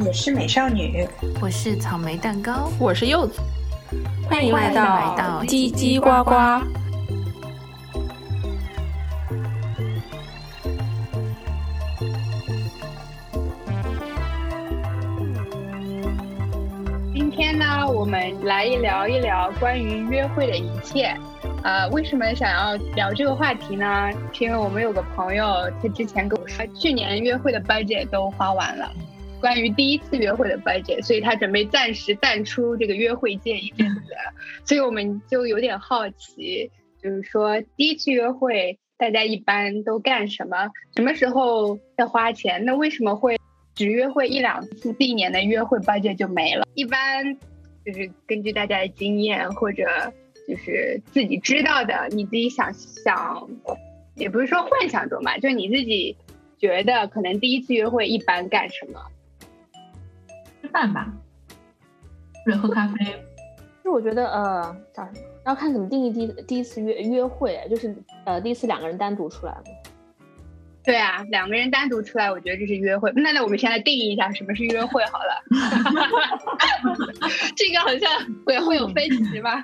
我是美少女，我是草莓蛋糕，我是柚子，欢迎来到叽叽呱呱。今天呢，我们来一聊一聊关于约会的一切。呃，为什么想要聊这个话题呢？是因为我们有个朋友，他之前跟我说，去年约会的 budget 都花完了，关于第一次约会的 budget，所以他准备暂时淡出这个约会界一阵子。所以我们就有点好奇，就是说第一次约会大家一般都干什么？什么时候要花钱？那为什么会只约会一两次，第一年的约会 budget 就没了？一般就是根据大家的经验或者。就是自己知道的，你自己想想，也不是说幻想中吧，就是你自己觉得可能第一次约会一般干什么？吃饭吧，或者喝咖啡。就我觉得，呃，叫什么？要看怎么定义第第一次约约会，就是呃，第一次两个人单独出来对啊，两个人单独出来，我觉得这是约会。那那我们先来定义一下什么是约会好了。这个好像会会有分歧吧？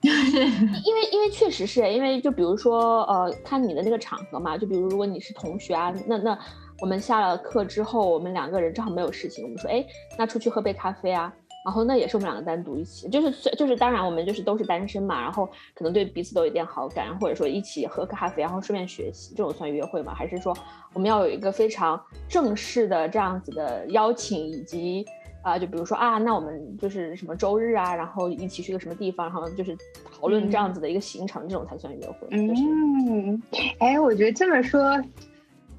因为因为确实是因为就比如说呃看你的那个场合嘛，就比如如果你是同学啊，那那我们下了课之后，我们两个人正好没有事情，我们说哎那出去喝杯咖啡啊，然后那也是我们两个单独一起，就是就是当然我们就是都是单身嘛，然后可能对彼此都有点好感，或者说一起喝咖啡，然后顺便学习，这种算约会吗？还是说我们要有一个非常正式的这样子的邀请以及。啊，就比如说啊，那我们就是什么周日啊，然后一起去个什么地方，然后就是讨论这样子的一个行程，这种才算约会。嗯，哎，我觉得这么说，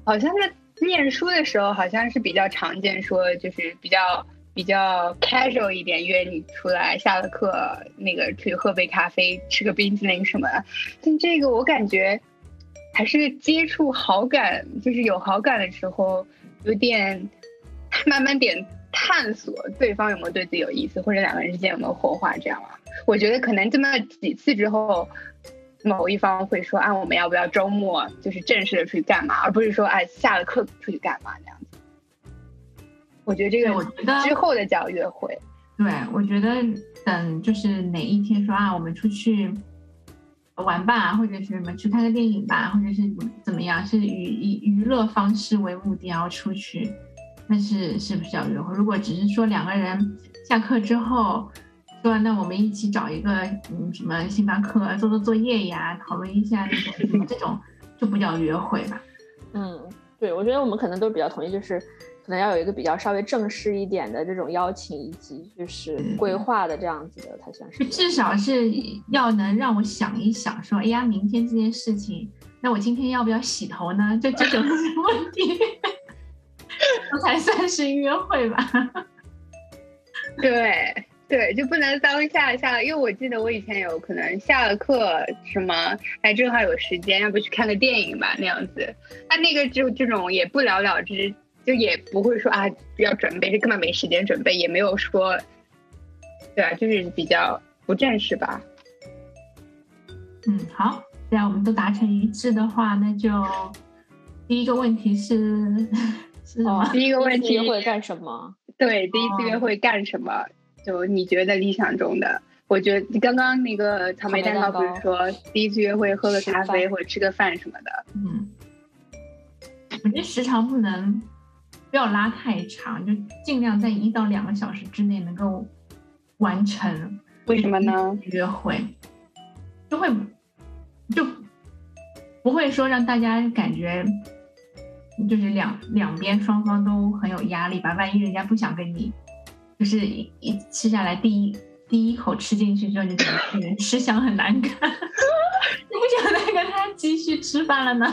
好像在念书的时候，好像是比较常见，说就是比较比较 casual 一点，约你出来，下了课那个去喝杯咖啡，吃个冰淇淋什么的。但这个我感觉还是接触好感，就是有好感的时候，有点慢慢点。探索对方有没有对自己有意思，或者两个人之间有没有火花，这样啊？我觉得可能这么几次之后，某一方会说：“啊，我们要不要周末就是正式的出去干嘛？”而不是说：“哎，下了课出去干嘛？”那样子。我觉得这个，我觉得之后的叫约会。对，我觉得等就是哪一天说啊，我们出去玩吧，或者是什么去看个电影吧，或者是怎么样，是以以娱乐方式为目的然后出去。那是是不是要约会？如果只是说两个人下课之后说那我们一起找一个嗯什么星巴克做做作业呀，讨论一下那种这种就不叫约会吧？嗯，对，我觉得我们可能都比较同意，就是可能要有一个比较稍微正式一点的这种邀请以及就是规划的这样子的才算是。至少是要能让我想一想，说哎呀，明天这件事情，那我今天要不要洗头呢？就这种 问题。这才算是约会吧？对对，就不能当下下，因为我记得我以前有可能下了课什么，哎，正好有时间，要不去看个电影吧那样子。那那个就这种也不了了之，就也不会说啊要准备，这根本没时间准备，也没有说，对啊，就是比较不正式吧。嗯，好，既然我们都达成一致的话，那就第一个问题是。哦，第一个问题会干什么？对，第一次约会干什么？就你觉得理想中的？我觉得刚刚那个草莓蛋糕不是说第一次约会喝个咖啡或者吃个饭什么的？嗯，我觉得时长不能不要拉太长，就尽量在一到两个小时之内能够完成。为什么呢？约会就会就不会说让大家感觉。就是两两边双方都很有压力吧，万一人家不想跟你，就是一吃下来第一第一口吃进去之后就觉得吃相很难看，你不想再跟他继续吃饭了呢？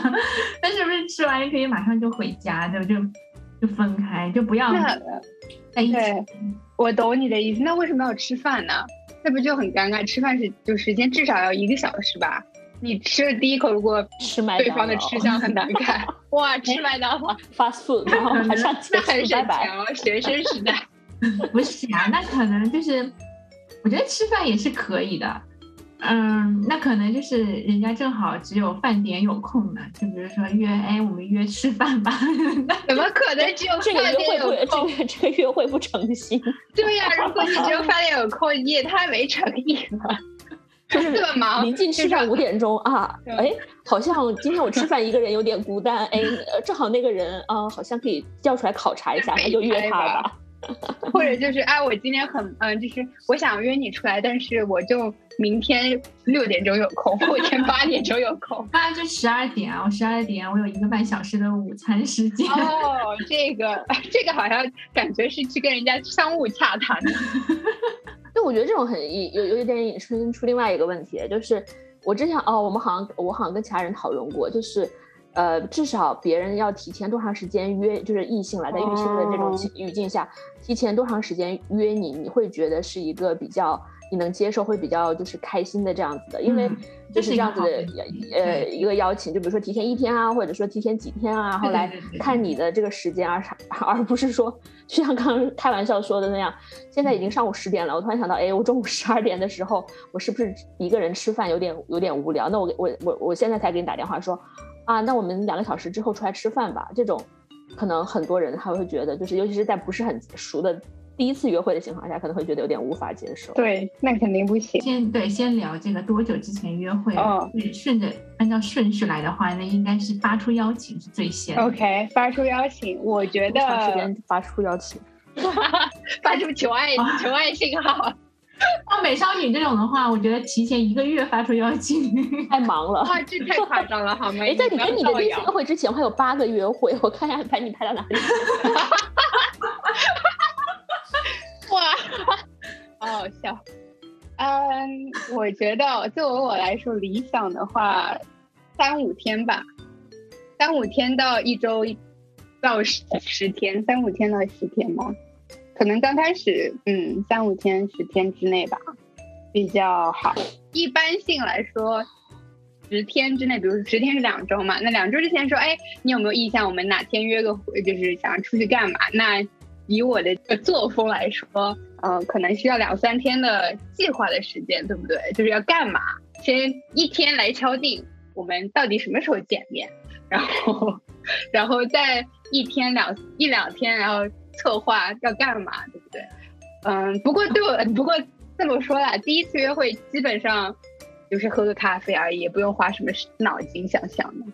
那是不是吃完可以马上就回家，就就就分开，就不要在一起。我懂你的意思，那为什么要吃饭呢？那不就很尴尬？吃饭是就时间至少要一个小时吧？你吃了第一口，如果吃麦对方的吃相很难看，哇，吃麦当劳，fast food，然后还上那很省钱哦，学生时代，不是啊，那可能就是，我觉得吃饭也是可以的，嗯，那可能就是人家正好只有饭点有空呢，就比如说约，哎，我们约吃饭吧。怎么可能只有这个约会不这个这个约会不诚心？对呀，如果你只有饭点有空，你也太没诚意了。就是临近吃饭五点钟啊，哎，好像今天我吃饭一个人有点孤单，哎，正好那个人啊，好像可以叫出来考察一下，那就约他吧。或者就是哎，我今天很嗯，就是我想约你出来，但是我就明天六点钟有空，后天八点钟有空，啊就十二点啊，我十二点我有一个半小时的午餐时间。哦，这个 这个好像感觉是去跟人家商务洽谈的。就我觉得这种很有有一点引申出另外一个问题，就是我之前哦，我们好像我好像跟其他人讨论过，就是。呃，至少别人要提前多长时间约，就是异性来在异性的这种语境下，提前多长时间约你，你会觉得是一个比较你能接受，会比较就是开心的这样子的，因为就是这样子的呃一个邀请，就比如说提前一天啊，或者说提前几天啊，然后来看你的这个时间啊啥，而不是说就像刚刚开玩笑说的那样，现在已经上午十点了，我突然想到，哎，我中午十二点的时候，我是不是一个人吃饭有点有点无聊？那我我我我现在才给你打电话说。啊，那我们两个小时之后出来吃饭吧。这种，可能很多人他会觉得，就是尤其是在不是很熟的第一次约会的情况下，可能会觉得有点无法接受。对，那肯定不行。先对，先聊这个多久之前约会。哦，顺着按照顺序来的话，那应该是发出邀请是最先。OK，发出邀请，我觉得长时间发出邀请，发出求爱求爱信号。像 美少女这种的话，我觉得提前一个月发出邀请，太忙了。哇，这太夸张了，好吗？哎，在你跟你的第一次约会之前，还有八个约会，我看一下把你排到哪里。哇，好好笑。嗯，我觉得作为我来说，理想的话，三五天吧，三五天到一周到十十天，三五天到十天吗？可能刚开始，嗯，三五天、十天之内吧，比较好。一般性来说，十天之内，比如十天是两周嘛，那两周之前说，哎，你有没有意向？我们哪天约个会，就是想出去干嘛？那以我的作风来说，嗯，可能需要两三天的计划的时间，对不对？就是要干嘛？先一天来敲定，我们到底什么时候见面？然后，然后再一天两一两天，然后。策划要干嘛，对不对？嗯，不过对我，不过这么说啦，第一次约会基本上就是喝个咖啡而已，也不用花什么脑筋想想的。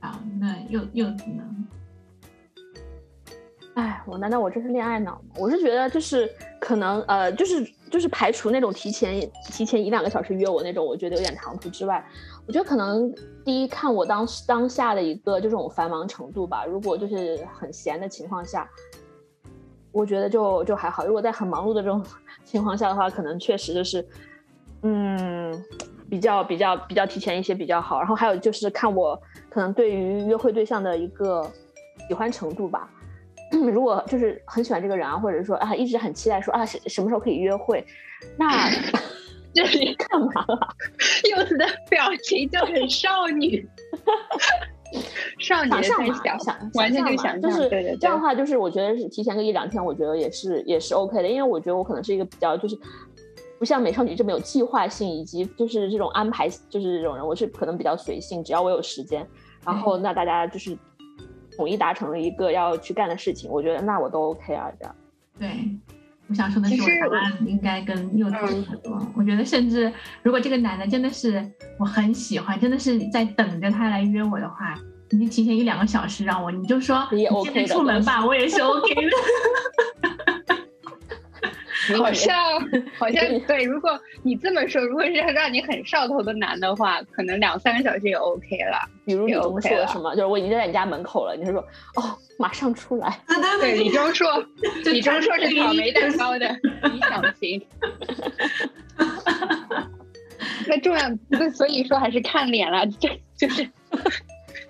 好，那柚柚子呢？哎，我难道我这是恋爱脑吗？我是觉得就是可能呃，就是就是排除那种提前提前一两个小时约我那种，我觉得有点唐突之外。我觉得可能第一看我当时当下的一个这种繁忙程度吧。如果就是很闲的情况下，我觉得就就还好。如果在很忙碌的这种 情况下的话，可能确实就是，嗯，比较比较比较提前一些比较好。然后还有就是看我可能对于约会对象的一个喜欢程度吧。如果就是很喜欢这个人啊，或者说啊一直很期待说啊什什么时候可以约会，那。这里 干嘛了？柚子的表情就很少女，少女想象想象，完全就想象，就是对对。这样的话，就是我觉得是提前个一两天，我觉得也是也是 OK 的，因为我觉得我可能是一个比较就是不像美少女这么有计划性，以及就是这种安排，就是这种人，我是可能比较随性，只要我有时间，然后那大家就是统一达成了一个要去干的事情，我觉得那我都 OK 啊，这样。对。我想说的是，我答案应该跟柚子差不多。我觉得，甚至如果这个男的真的是我很喜欢，真的是在等着他来约我的话，你提前一两个小时让我，你就说你 OK 出门吧，我也是 OK 的。好像好像对，如果你这么说，如果是让你很上头的男的话，可能两三个小时也 OK 了。比如李钟硕什么，就是我已经在你家门口了，你是说哦，马上出来？对，李钟硕，李钟硕是草莓蛋糕的 理想型。那重要，那所以说还是看脸了，这就是。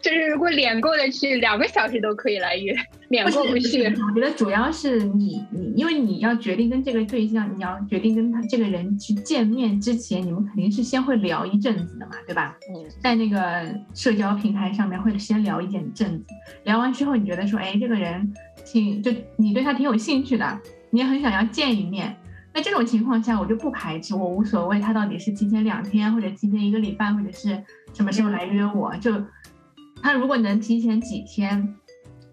就是如果脸过得去，两个小时都可以来约。脸过不去，我觉得主要是你你，因为你要决定跟这个对象，你要决定跟他这个人去见面之前，你们肯定是先会聊一阵子的嘛，对吧？嗯，在那个社交平台上面会先聊一阵子，聊完之后你觉得说，哎，这个人挺就你对他挺有兴趣的，你也很想要见一面。那这种情况下，我就不排斥，我无所谓他到底是提前两天，或者提前一个礼拜，或者是什么时候来约我。就他如果能提前几天，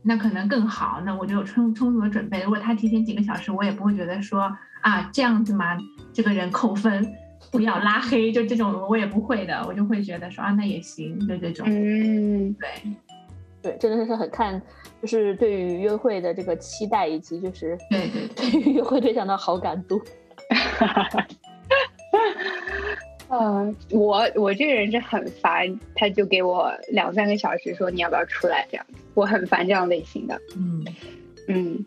那可能更好，那我就有充充足的准备。如果他提前几个小时，我也不会觉得说啊这样子嘛，这个人扣分，不要拉黑，就这种我也不会的，我就会觉得说啊那也行，就这种。嗯，对。对，真的是很看，就是对于约会的这个期待，以及就是对对对于约会对象的好感度。嗯，我我这个人是很烦，他就给我两三个小时说你要不要出来这样，我很烦这样类型的。嗯嗯。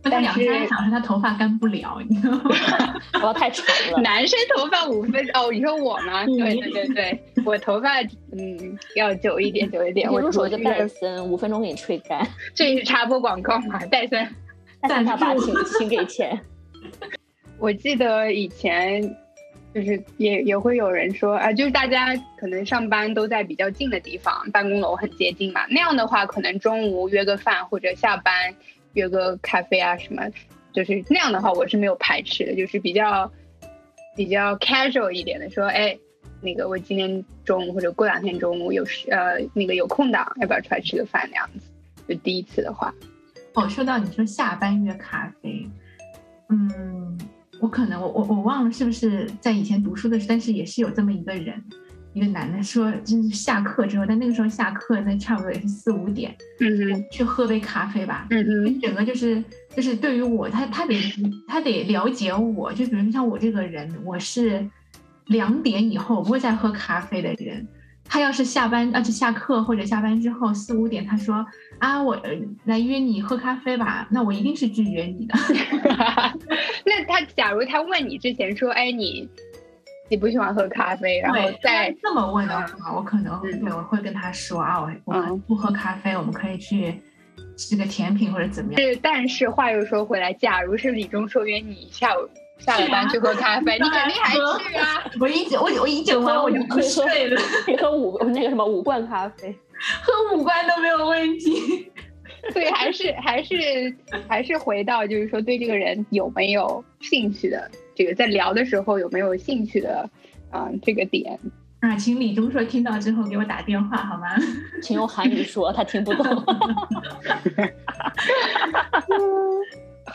但两三个小时，他头发干不了，你知道吗？头发太长了。男生头发五分哦，你说我吗？对对对对，我头发嗯要久一点，久一点。我入手一个戴森，五分钟给你吹干。这是插播广告吗？戴森，戴森他爸请请给钱。我记得以前就是也也会有人说啊，就是大家可能上班都在比较近的地方，办公楼很接近嘛，那样的话可能中午约个饭或者下班。约个咖啡啊什么，就是那样的话，我是没有排斥的，就是比较比较 casual 一点的，说，哎，那个我今天中午或者过两天中午有时呃那个有空档，要不要出来吃个饭那样子？就第一次的话，哦，说到你说下班约咖啡，嗯，我可能我我我忘了是不是在以前读书的时候，但是也是有这么一个人。一个男的说，就是下课之后，但那个时候下课那差不多也是四五点，嗯哼，去喝杯咖啡吧，嗯哼，整个就是就是对于我，他他得他得了解我，就比如说像我这个人，我是两点以后不会再喝咖啡的人。他要是下班，而且下课或者下班之后四五点，他说啊，我来约你喝咖啡吧，那我一定是拒绝你的。那他假如他问你之前说，哎你。喜不喜欢喝咖啡？然后再这么问的话，我可能对我会跟他说啊，我我不喝咖啡，我们可以去吃个甜品或者怎么样。是，但是话又说回来，假如是李钟硕约你下午下了班去喝咖啡，你肯定还去啊！我一整我我一整晚我就不睡了，你喝五那个什么五罐咖啡，喝五罐都没有问题。所以，还是还是还是回到就是说对这个人有没有兴趣的。这个在聊的时候有没有兴趣的啊？这个点啊，请李钟硕听到之后给我打电话好吗？请用韩语说，他听不懂。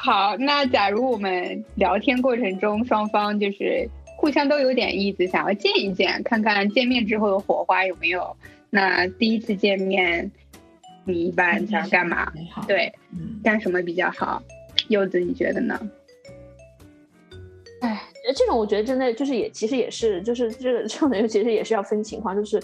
好，那假如我们聊天过程中双方就是互相都有点意思，想要见一见，看看见面之后的火花有没有？那第一次见面，你一般想干嘛？对，干什么比较好？柚子，你觉得呢？哎，这种我觉得真的就是也其实也是就是这个这种人其实也是要分情况，就是，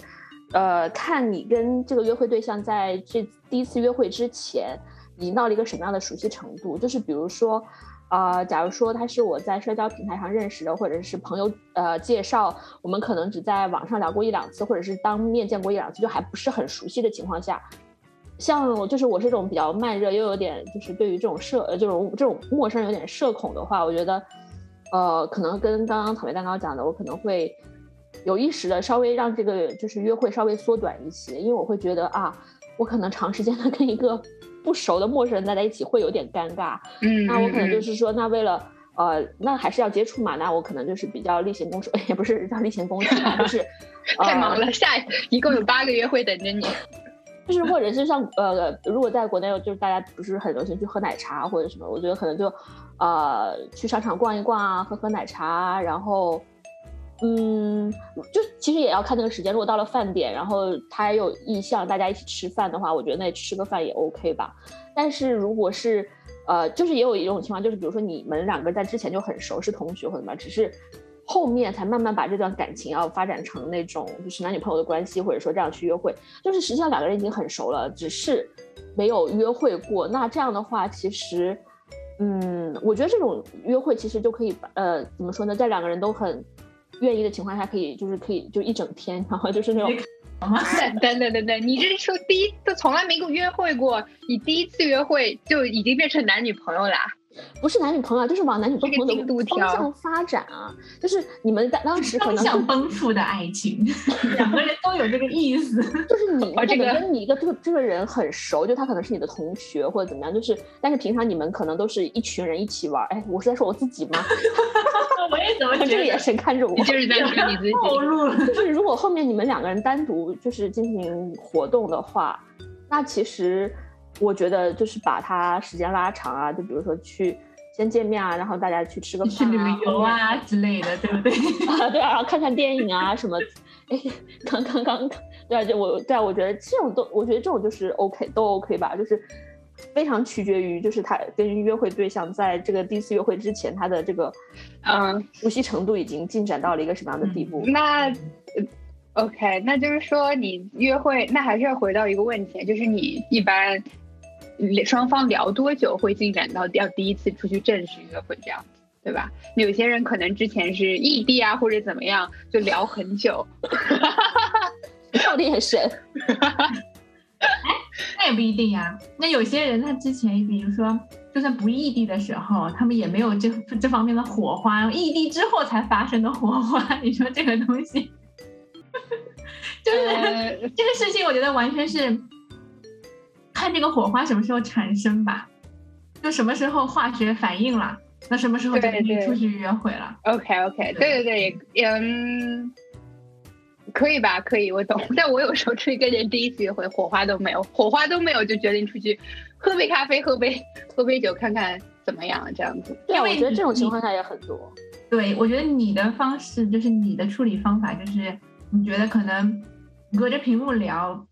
呃，看你跟这个约会对象在这第一次约会之前已经到了一个什么样的熟悉程度。就是比如说，呃，假如说他是我在社交平台上认识的，或者是朋友呃介绍，我们可能只在网上聊过一两次，或者是当面见过一两次，就还不是很熟悉的情况下，像我就是我是这种比较慢热又有点就是对于这种社呃这种这种陌生有点社恐的话，我觉得。呃，可能跟刚刚草莓蛋糕讲的，我可能会有意识的稍微让这个就是约会稍微缩短一些，因为我会觉得啊，我可能长时间的跟一个不熟的陌生人待在一起会有点尴尬。嗯，那我可能就是说，那为了呃，那还是要接触嘛，那我可能就是比较例行公事，也不是叫例行公事，就是 太忙了，下一共有八个约会等着你。就是或者是像呃，如果在国内就是大家不是很流行去喝奶茶或者什么，我觉得可能就，呃，去商场逛一逛啊，喝喝奶茶，然后，嗯，就其实也要看那个时间。如果到了饭点，然后他有意向大家一起吃饭的话，我觉得那吃个饭也 OK 吧。但是如果是，呃，就是也有一种情况，就是比如说你们两个在之前就很熟，是同学或者什么，只是。后面才慢慢把这段感情要发展成那种就是男女朋友的关系，或者说这样去约会，就是实际上两个人已经很熟了，只是没有约会过。那这样的话，其实，嗯，我觉得这种约会其实就可以，呃，怎么说呢，在两个人都很愿意的情况下，可以就是可以就一整天，然后就是那种。等等等等，你这是说第一次从来没跟我约会过，你第一次约会就已经变成男女朋友啦？不是男女朋友，就是往男女朋友的方向发展啊。就是你们当当时可能想奔赴的爱情，两个人都有这个意思。就是你可能跟你一个这个这个人很熟，就他可能是你的同学或者怎么样。就是，但是平常你们可能都是一群人一起玩。哎，我是在说我自己吗？我也怎么这个眼神看着我，就是在说你自己。暴露了。就是如果后面你们两个人单独就是进行活动的话，那其实。我觉得就是把它时间拉长啊，就比如说去先见面啊，然后大家去吃个饭、去旅游啊之类的，对不对？啊，对啊，然后看看电影啊什么。哎，刚刚刚，对啊，就我对啊，我觉得这种都，我觉得这种就是 OK，都 OK 吧，就是非常取决于就是他跟约会对象在这个第一次约会之前，他的这个嗯熟悉程度已经进展到了一个什么样的地步。那。OK，那就是说你约会，那还是要回到一个问题，就是你一般双方聊多久会进展到要第一次出去正式约会这样子，对吧？有些人可能之前是异地啊，或者怎么样，就聊很久，到底很神。哎，那也不一定呀。那有些人他之前，比如说就算不异地的时候，他们也没有这这方面的火花，异地之后才发生的火花，你说这个东西？就是这个事情，我觉得完全是看这个火花什么时候产生吧，就什么时候化学反应了，那什么时候就可以出去约会了。OK OK，对对对，嗯，可以吧？可以，我懂。但我有时候出去跟人第一次约会，火花都没有，火花都没有，就决定出去喝杯咖啡，喝杯喝杯酒，看看怎么样，这样子。对，我觉得这种情况下也很多。对，我觉得你的方式就是你的处理方法，就是你觉得可能。隔着屏幕聊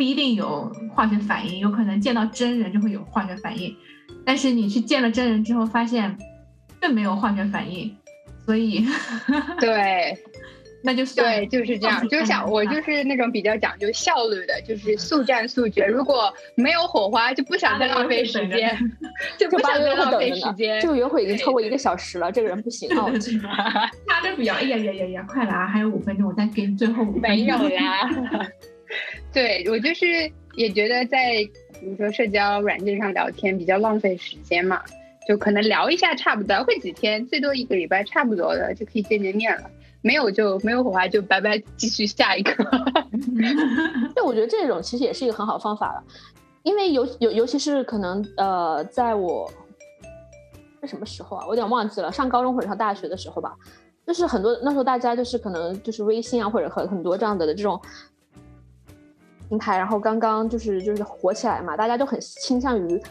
不一定有化学反应，有可能见到真人就会有化学反应。但是你去见了真人之后，发现更没有化学反应，所以 对，那就算对，就是这样。就想我就是那种比较讲究效率的，就是速战速决。如果没有火花，就不想再浪费时间，就不想再浪费时间。这个约会已经超过一个小时了，这个人不行了。他这比较，哎呀呀呀呀，快了啊，还有五分钟，我再给你最后五分钟。没有啦。对我就是也觉得在比如说社交软件上聊天比较浪费时间嘛，就可能聊一下差不多，会几天，最多一个礼拜差不多的就可以见见面了。没有就没有火花就拜拜，继续下一个。对，我觉得这种其实也是一个很好方法了，因为尤尤尤其是可能呃，在我是什么时候啊？我有点忘记了，上高中或者上大学的时候吧，就是很多那时候大家就是可能就是微信啊或者很很多这样的的这种平台，然后刚刚就是就是火起来嘛，大家都很倾向于。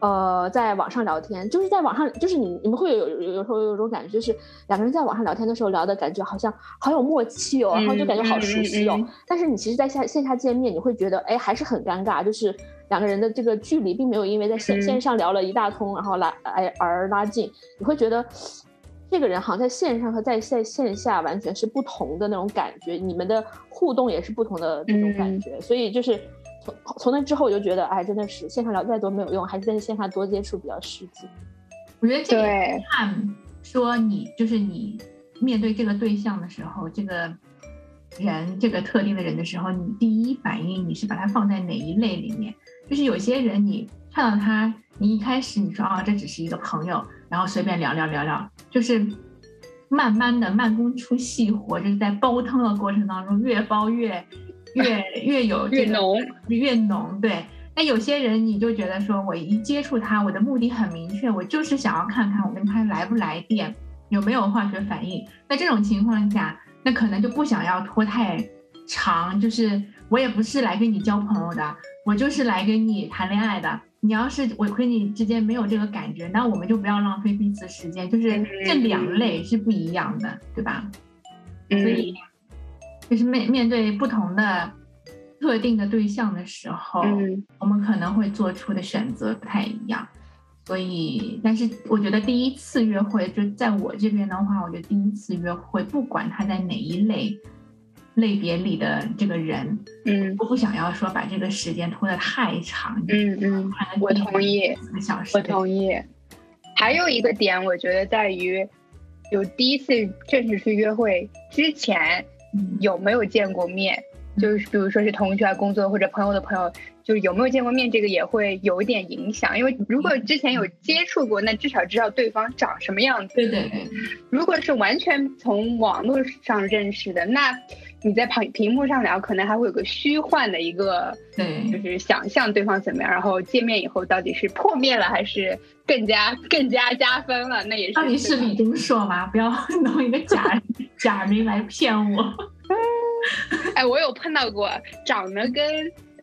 呃，在网上聊天，就是在网上，就是你你们会有有有时候有种感觉，就是两个人在网上聊天的时候聊的感觉好像好有默契哦，然后就感觉好熟悉哦。但是你其实在线线下见面，你会觉得哎还是很尴尬，就是两个人的这个距离并没有因为在线线上聊了一大通，然后拉哎而拉近。你会觉得这个人好像在线上和在在线下完全是不同的那种感觉，你们的互动也是不同的那种感觉，所以就是。从从那之后我就觉得，哎，真的是线上聊再多没有用，还是在线下多接触比较实际。我觉得这个看说你就是你面对这个对象的时候，这个人这个特定的人的时候，你第一反应你是把他放在哪一类里面？就是有些人你看到他，你一开始你说啊，这只是一个朋友，然后随便聊聊聊聊，就是慢慢的慢工出细活，就是在煲汤的过程当中越煲越。越越有越浓越浓，对。那有些人你就觉得说，我一接触他，我的目的很明确，我就是想要看看我跟他来不来电，有没有化学反应。那这种情况下，那可能就不想要拖太长，就是我也不是来跟你交朋友的，我就是来跟你谈恋爱的。你要是我跟你之间没有这个感觉，那我们就不要浪费彼此时间，就是这两类是不一样的，对吧？所以。就是面面对不同的特定的对象的时候，我们可能会做出的选择不太一样。所以，但是我觉得第一次约会，就在我这边的话，我觉得第一次约会，不管他在哪一类类别里的这个人，嗯，我不想要说把这个时间拖得太长。嗯嗯，我同意，四个小时，我同意。还有一个点，我觉得在于有第一次正式去约会之前。有没有见过面？就是比如说是同学啊、工作或者朋友的朋友，就是有没有见过面，这个也会有一点影响。因为如果之前有接触过，那至少知道对方长什么样子。对对对。如果是完全从网络上认识的，那你在屏屏幕上聊，可能还会有个虚幻的一个，对，就是想象对方怎么样，然后见面以后到底是破灭了还是更加更加加分了，那也是。到底是李钟硕吗？不要 弄一个假假名来骗我。哎，我有碰到过，长得跟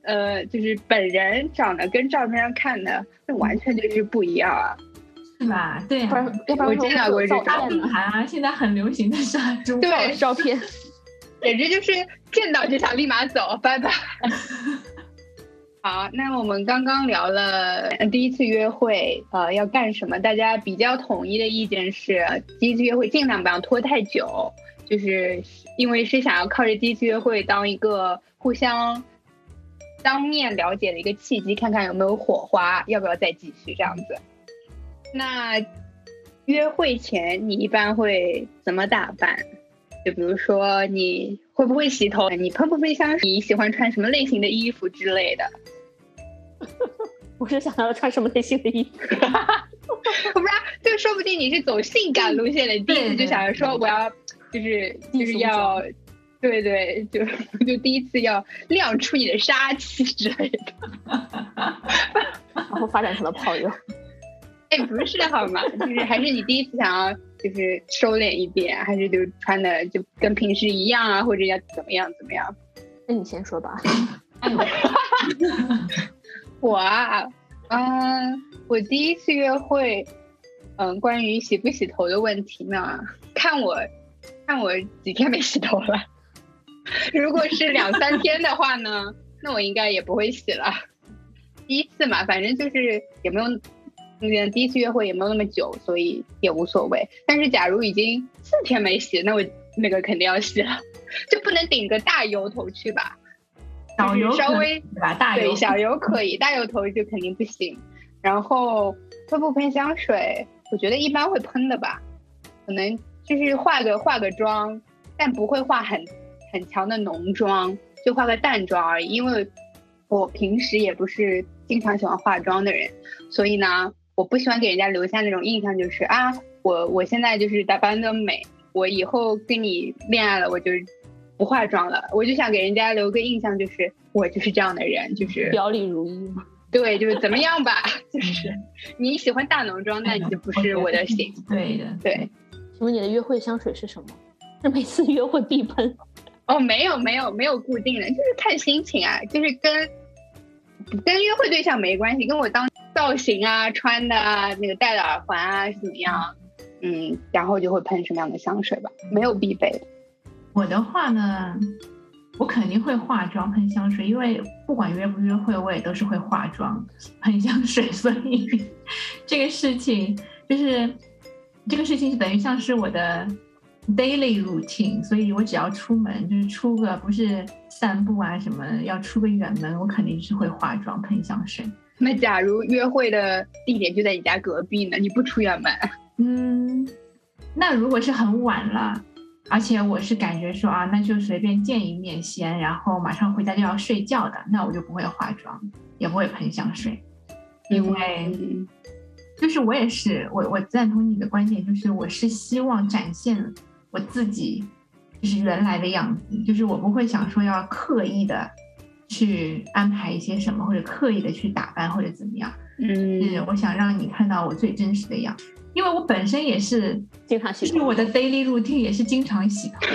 呃，就是本人长得跟照片上看的，那完全就是不一样啊，是吧？对，我见到过这种。啊，现在很流行的是对照片，简直就是见到就想立马走，拜拜。好，那我们刚刚聊了第一次约会，呃，要干什么？大家比较统一的意见是，第一次约会尽量不要拖太久。就是因为是想要靠着第一次约会当一个互相当面了解的一个契机，看看有没有火花，要不要再继续这样子。那约会前你一般会怎么打扮？就比如说你会不会洗头？你喷不喷香水？你喜欢穿什么类型的衣服之类的？我是想要穿什么类型的衣服？我不知道，就说不定你是走性感路线的，第一次就想着说我要。就是就是要，对对，就就第一次要亮出你的杀气之类的，然后发展成了炮友。哎，不是好吗？就是还是你第一次想要就是收敛一点，还是就穿的就跟平时一样啊，或者要怎么样怎么样？那你先说吧。我啊，嗯，我第一次约会，嗯，关于洗不洗头的问题呢，看我。看我几天没洗头了，如果是两三天的话呢，那我应该也不会洗了。第一次嘛，反正就是也没有，那个第一次约会也没有那么久，所以也无所谓。但是假如已经四天没洗，那我那个肯定要洗了，就不能顶个大油头去吧？小油稍微大对小油可以，大油头就肯定不行。然后会不喷香水？我觉得一般会喷的吧，可能。就是化个化个妆，但不会化很很强的浓妆，就化个淡妆而已。因为我平时也不是经常喜欢化妆的人，所以呢，我不喜欢给人家留下那种印象，就是啊，我我现在就是打扮的美，我以后跟你恋爱了，我就不化妆了。我就想给人家留个印象，就是我就是这样的人，就是表里如一嘛。对，就是怎么样吧，就是你喜欢大浓妆，那你就不是我的型。对的，对。请问你的约会香水是什么？是每次约会必喷？哦，没有没有没有固定的，就是看心情啊，就是跟跟约会对象没关系，跟我当造型啊、穿的啊、那个戴的耳环啊是怎么样，嗯，然后就会喷什么样的香水吧，没有必备。我的话呢，我肯定会化妆喷香水，因为不管约不约会，我也都是会化妆喷香水，所以这个事情就是。这个事情是等于像是我的 daily routine，所以我只要出门，就是出个不是散步啊什么，要出个远门，我肯定是会化妆喷香水。那假如约会的地点就在你家隔壁呢？你不出远门？嗯，那如果是很晚了，而且我是感觉说啊，那就随便见一面先，然后马上回家就要睡觉的，那我就不会化妆，也不会喷香水，因为。就是我也是，我我赞同你的观点，就是我是希望展现我自己，就是原来的样子，就是我不会想说要刻意的去安排一些什么，或者刻意的去打扮或者怎么样。嗯，是我想让你看到我最真实的样子，因为我本身也是经常洗，就是我的 daily routine 也是经常洗头，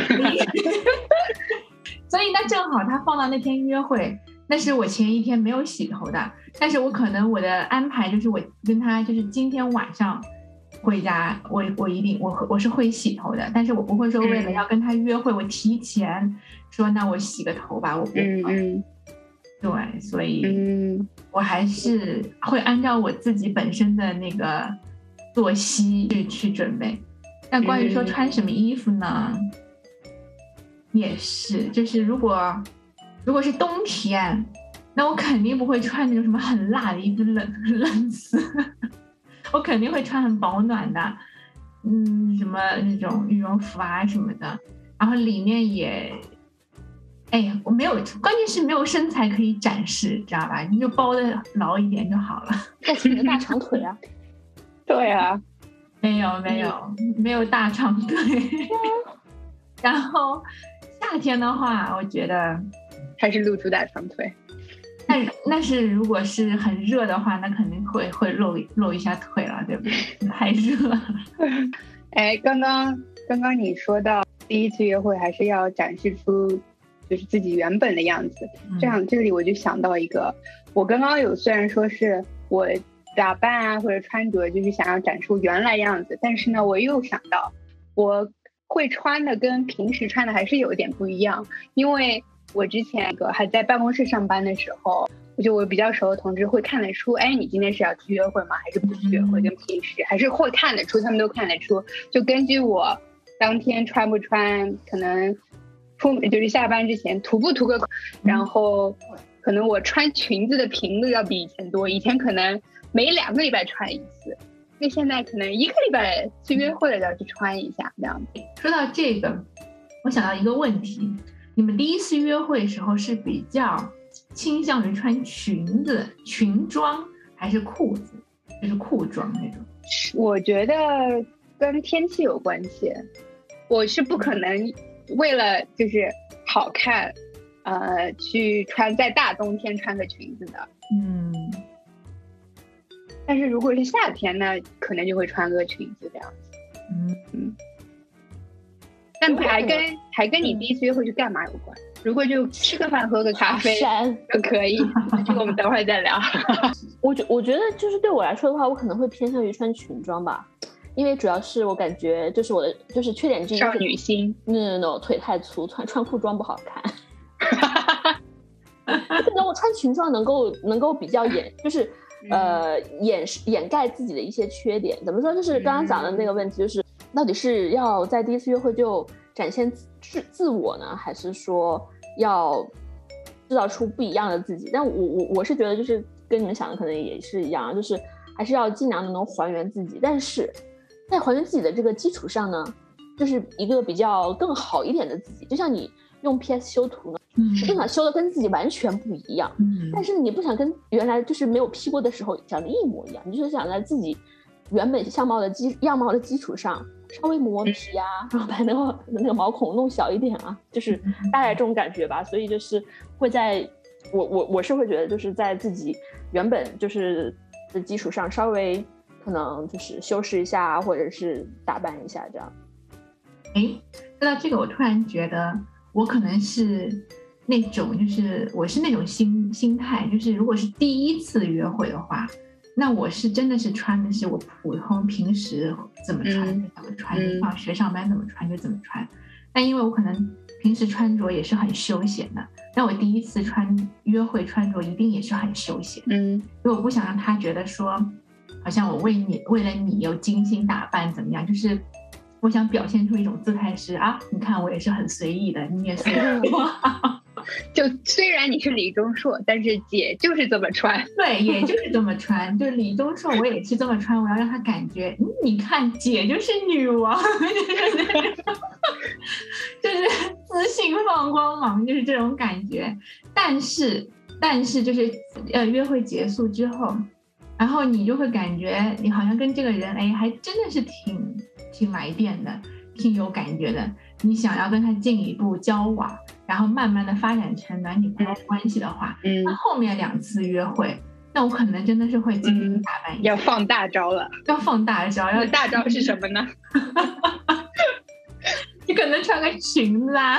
所以那正好他放到那天约会。那是我前一天没有洗头的，但是我可能我的安排就是我跟他就是今天晚上回家，我我一定我我是会洗头的，但是我不会说为了要跟他约会，我提前说那我洗个头吧，我不会。对，所以我还是会按照我自己本身的那个作息去去准备。那关于说穿什么衣服呢，也是，就是如果。如果是冬天，那我肯定不会穿那种什么很辣的衣服，冷冷死。我肯定会穿很保暖的，嗯，什么那种羽绒服啊什么的。然后里面也哎呀，我没有，关键是没有身材可以展示，知道吧？你就包的牢一点就好了。露出你的大长腿啊！对啊，没有没有没有大长腿。然后夏天的话，我觉得还是露出大长腿。那那是如果是很热的话，那肯定会会露露一下腿了，对不对？太热了。哎，刚刚刚刚你说到第一次约会还是要展示出。就是自己原本的样子，这样这里我就想到一个，我刚刚有虽然说是我打扮啊或者穿着就是想要展出原来样子，但是呢我又想到我会穿的跟平时穿的还是有点不一样，因为我之前个还在办公室上班的时候，就我比较熟的同志会看得出，哎，你今天是要去约会吗？还是不去约会？跟平时还是会看得出，他们都看得出，就根据我当天穿不穿，可能。出就是下班之前涂不涂个，然后可能我穿裙子的频率要比以前多，以前可能每两个礼拜穿一次，那现在可能一个礼拜去约会了就要去穿一下这样子。说到这个，我想到一个问题：你们第一次约会时候是比较倾向于穿裙子、裙装还是裤子，就是裤装那种？我觉得跟天气有关系，我是不可能。为了就是好看，呃，去穿在大冬天穿个裙子的，嗯。但是如果是夏天呢，可能就会穿个裙子这样子，嗯嗯。但还跟还跟你第一次约会去干嘛有关？如果就吃个饭喝个咖啡都可以，这个我们等会儿再聊。我觉我觉得就是对我来说的话，我可能会偏向于穿裙装吧。因为主要是我感觉就是我的就是缺点之一，少女心，no no no，腿太粗，穿穿裤装不好看。可能我穿裙装能够能够比较掩，就是呃掩掩盖自己的一些缺点。怎么说？就是刚刚讲的那个问题，就是到底是要在第一次约会就展现自自我呢，还是说要制造出不一样的自己？但我我我是觉得就是跟你们想的可能也是一样，就是还是要尽量的能还原自己，但是。在还原自己的这个基础上呢，就是一个比较更好一点的自己。就像你用 PS 修图呢，嗯，不想修的跟自己完全不一样，嗯，但是你不想跟原来就是没有 P 过的时候长得一模一样，你就是想在自己原本相貌的基样貌的基础上稍微磨皮啊，然后把那个那个毛孔弄小一点啊，就是大概这种感觉吧。所以就是会在我我我是会觉得就是在自己原本就是的基础上稍微。可能就是修饰一下，或者是打扮一下这样。哎，说到这个，我突然觉得我可能是那种，就是我是那种心心态，就是如果是第一次约会的话，那我是真的是穿的是我普通平时怎么穿就怎么穿，上学上班怎么穿就怎么穿。但因为我可能平时穿着也是很休闲的，但我第一次穿约会穿着一定也是很休闲。嗯，因为我不想让他觉得说。好像我为你为了你又精心打扮怎么样？就是我想表现出一种姿态是啊，你看我也是很随意的，你也随意。就虽然你是李钟硕，但是姐就是这么穿。对，也就是这么穿。就李钟硕，我也是这么穿。我要让他感觉，你看姐就是女王，就是自信放光芒，就是这种感觉。但是，但是就是呃，约会结束之后。然后你就会感觉你好像跟这个人，哎，还真的是挺挺来电的，挺有感觉的。你想要跟他进一步交往，然后慢慢的发展成男女朋友关系的话，嗯，那后面两次约会，那我可能真的是会精心打扮，要放大招了，要放大招，要大招是什么呢？你可能穿个裙子啊，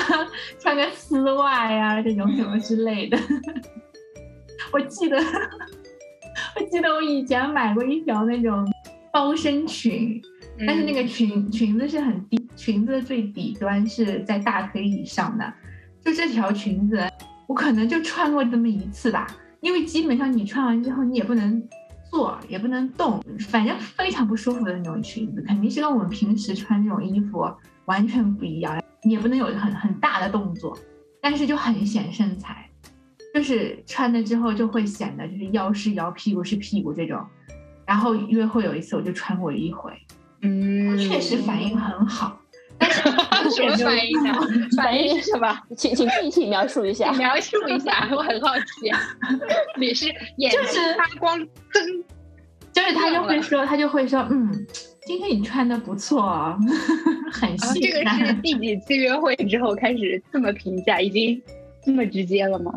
穿个丝袜呀，这种什么之类的。我记得。我 记得我以前买过一条那种包身裙，但是那个裙裙子是很低，裙子的最底端是在大腿以上的。就这条裙子，我可能就穿过这么一次吧，因为基本上你穿完之后你也不能坐，也不能动，反正非常不舒服的那种裙子，肯定是跟我们平时穿这种衣服完全不一样。你也不能有很很大的动作，但是就很显身材。就是穿了之后就会显得就是腰是腰屁股是屁股这种，然后约会有一次我就穿过一回，嗯，确实反应很好，但是 什么反应呢？反应是什么？请请具体描述一下。描述一下，我很好奇。你是眼睛发光，灯，就是他就会说，他就会说，嗯，今天你穿的不错，很性感这个是第几次约会之后开始这么评价，已经这么直接了吗？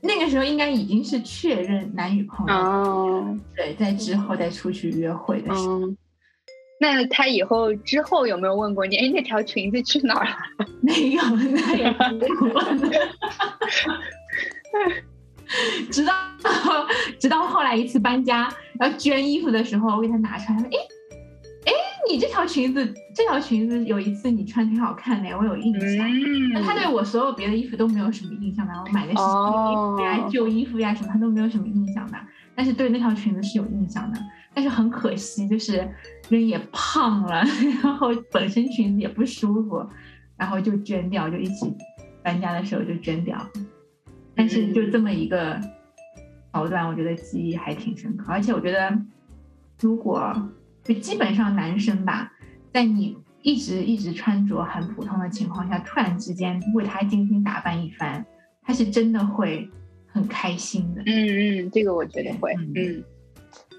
那个时候应该已经是确认男女朋友哦，对，在之后再出去约会的时候。那他以后之后有没有问过你？哎，那条裙子去哪儿了？没有，那也不问。直到直到后来一次搬家要捐衣服的时候，我给他拿出来，哎哎，你这条裙子，这条裙子有一次你穿挺好看的，我有印象。那他对我所有别的衣服都没有什么印象的，我买的是新衣服呀、旧衣服呀什么，他都没有什么印象的。但是对那条裙子是有印象的。但是很可惜，就是人也胖了，然后本身裙子也不舒服，然后就捐掉，就一起搬家的时候就捐掉。但是就这么一个桥段，我觉得记忆还挺深刻。而且我觉得，如果就基本上男生吧，在你一直一直穿着很普通的情况下，突然之间为他精心打扮一番，他是真的会很开心的。嗯嗯，这个我觉得会，嗯。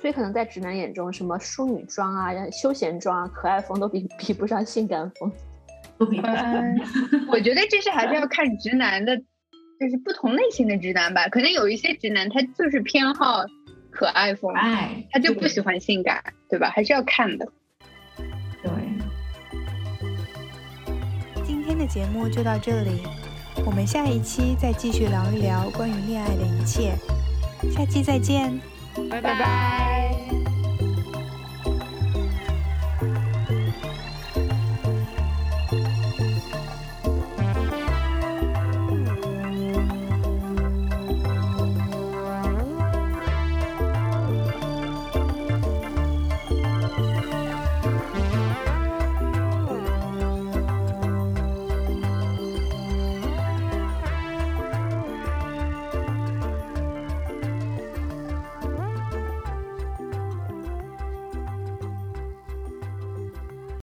所以可能在直男眼中，什么淑女装啊、休闲装啊、可爱风都比比不上性感风，都比不上。我觉得这是还是要看直男的，就是不同类型的直男吧。可能有一些直男他就是偏好可爱风，爱，他就不喜欢性感，对吧？还是要看的。对。今天的节目就到这里，我们下一期再继续聊一聊关于恋爱的一切。下期再见。拜拜。